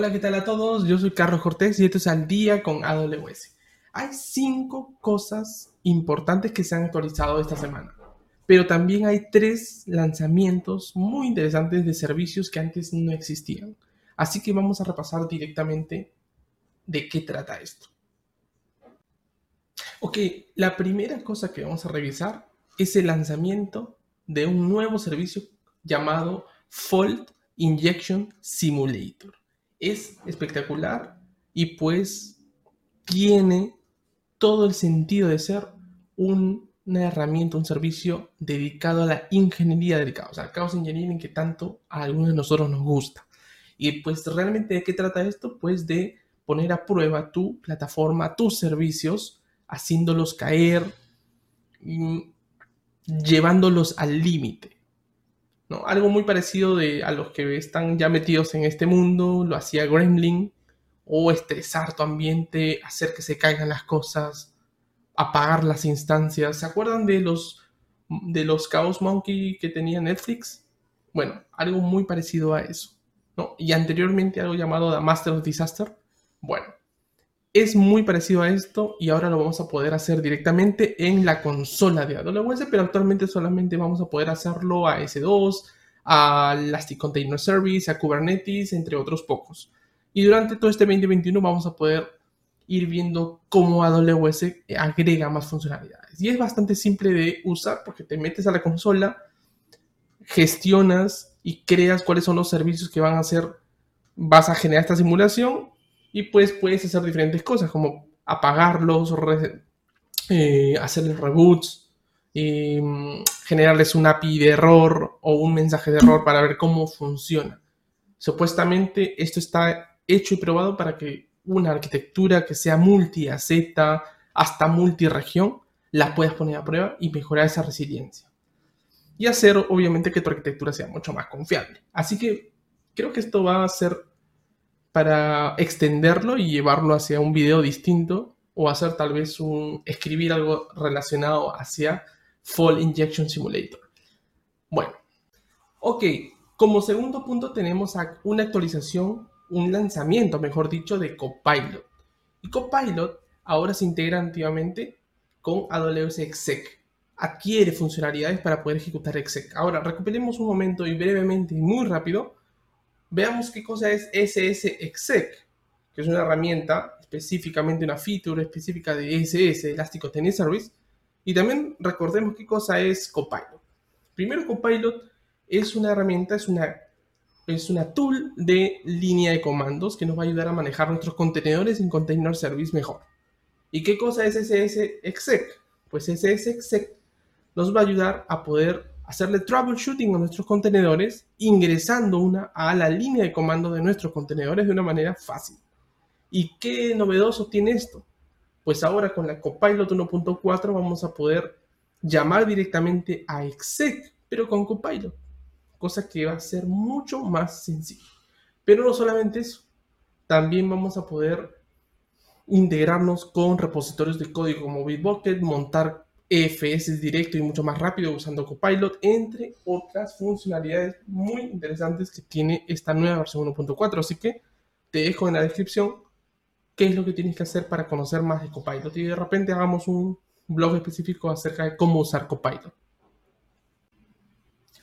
Hola, ¿qué tal a todos? Yo soy Carlos Cortés y esto es Al Día con AWS. Hay cinco cosas importantes que se han actualizado esta semana, pero también hay tres lanzamientos muy interesantes de servicios que antes no existían. Así que vamos a repasar directamente de qué trata esto. Ok, la primera cosa que vamos a revisar es el lanzamiento de un nuevo servicio llamado Fault Injection Simulator. Es espectacular y pues tiene todo el sentido de ser una herramienta, un servicio dedicado a la ingeniería del caos, al caos engineering que tanto a algunos de nosotros nos gusta. Y pues realmente de qué trata esto? Pues de poner a prueba tu plataforma, tus servicios, haciéndolos caer, mm, llevándolos al límite. Algo muy parecido a los que están ya metidos en este mundo, lo hacía Gremlin, o estresar tu ambiente, hacer que se caigan las cosas, apagar las instancias. ¿Se acuerdan de los, de los Chaos Monkey que tenía Netflix? Bueno, algo muy parecido a eso. Y anteriormente algo llamado The Master of Disaster. Bueno, es muy parecido a esto y ahora lo vamos a poder hacer directamente en la consola de AWS, pero actualmente solamente vamos a poder hacerlo a S2, a Elastic Container Service, a Kubernetes, entre otros pocos. Y durante todo este 2021 vamos a poder ir viendo cómo AWS agrega más funcionalidades. Y es bastante simple de usar porque te metes a la consola, gestionas y creas cuáles son los servicios que van a hacer, vas a generar esta simulación y pues puedes hacer diferentes cosas como apagarlos, eh, hacerles reboots, mm, generarles un API de error o un mensaje de error para ver cómo funciona. Supuestamente esto está hecho y probado para que una arquitectura que sea multi-AZ hasta multi-región la puedas poner a prueba y mejorar esa resiliencia. Y hacer obviamente que tu arquitectura sea mucho más confiable. Así que creo que esto va a ser para extenderlo y llevarlo hacia un video distinto o hacer tal vez un escribir algo relacionado hacia Fall Injection Simulator. Bueno, ok, como segundo punto tenemos una actualización, un lanzamiento, mejor dicho, de Copilot. Y Copilot ahora se integra activamente con AWS Exec. Adquiere funcionalidades para poder ejecutar Exec. Ahora, recuperemos un momento y brevemente y muy rápido Veamos qué cosa es SSExec, que es una herramienta, específicamente una feature específica de SS, Elastic Container Service. Y también recordemos qué cosa es Copilot. Primero, Copilot es una herramienta, es una, es una tool de línea de comandos que nos va a ayudar a manejar nuestros contenedores en Container Service mejor. ¿Y qué cosa es SSExec? Pues SSExec nos va a ayudar a poder hacerle troubleshooting a nuestros contenedores ingresando una a la línea de comando de nuestros contenedores de una manera fácil. ¿Y qué novedoso tiene esto? Pues ahora con la Copilot 1.4 vamos a poder llamar directamente a exec, pero con Copilot, cosa que va a ser mucho más sencillo. Pero no solamente eso, también vamos a poder integrarnos con repositorios de código como Bitbucket, montar EFS directo y mucho más rápido usando Copilot, entre otras funcionalidades muy interesantes que tiene esta nueva versión 1.4. Así que te dejo en la descripción qué es lo que tienes que hacer para conocer más de Copilot y de repente hagamos un blog específico acerca de cómo usar Copilot.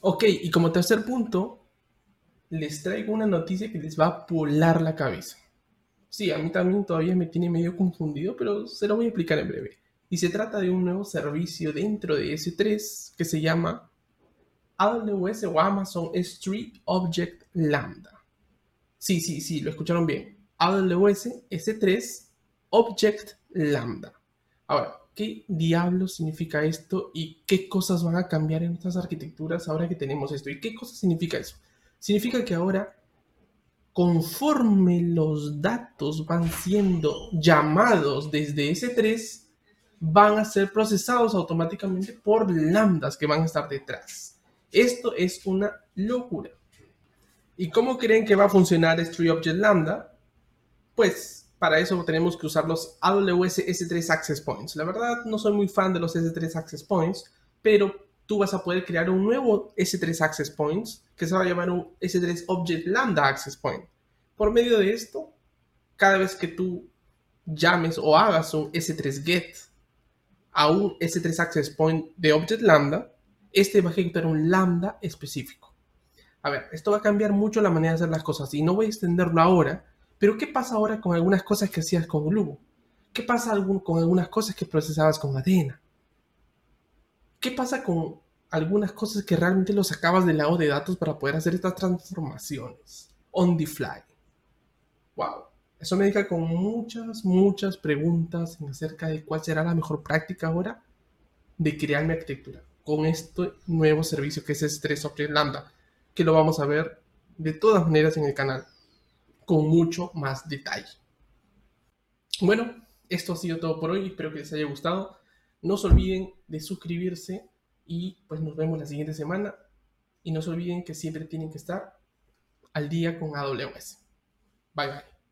Ok, y como tercer punto, les traigo una noticia que les va a volar la cabeza. Sí, a mí también todavía me tiene medio confundido, pero se lo voy a explicar en breve y se trata de un nuevo servicio dentro de S3 que se llama AWS o Amazon Street Object Lambda. Sí, sí, sí, lo escucharon bien. AWS S3 Object Lambda. Ahora, ¿qué diablos significa esto y qué cosas van a cambiar en nuestras arquitecturas ahora que tenemos esto? ¿Y qué cosa significa eso? Significa que ahora, conforme los datos van siendo llamados desde S3, van a ser procesados automáticamente por lambdas que van a estar detrás. Esto es una locura. ¿Y cómo creen que va a funcionar este Lambda? Pues para eso tenemos que usar los AWS S3 Access Points. La verdad no soy muy fan de los S3 Access Points, pero tú vas a poder crear un nuevo S3 Access Points que se va a llamar un S3 Object Lambda Access Point. Por medio de esto, cada vez que tú llames o hagas un S3 get a un S3 access point de object lambda, este va a ejecutar un lambda específico. A ver, esto va a cambiar mucho la manera de hacer las cosas y no voy a extenderlo ahora, pero ¿qué pasa ahora con algunas cosas que hacías con Glue? ¿Qué pasa con algunas cosas que procesabas con Adena? ¿Qué pasa con algunas cosas que realmente lo sacabas del lado de datos para poder hacer estas transformaciones on the fly? Wow. Eso me deja con muchas, muchas preguntas acerca de cuál será la mejor práctica ahora de crear mi arquitectura con este nuevo servicio que es S3 Software Lambda, que lo vamos a ver de todas maneras en el canal con mucho más detalle. Bueno, esto ha sido todo por hoy. Espero que les haya gustado. No se olviden de suscribirse y pues nos vemos la siguiente semana. Y no se olviden que siempre tienen que estar al día con AWS. Bye bye.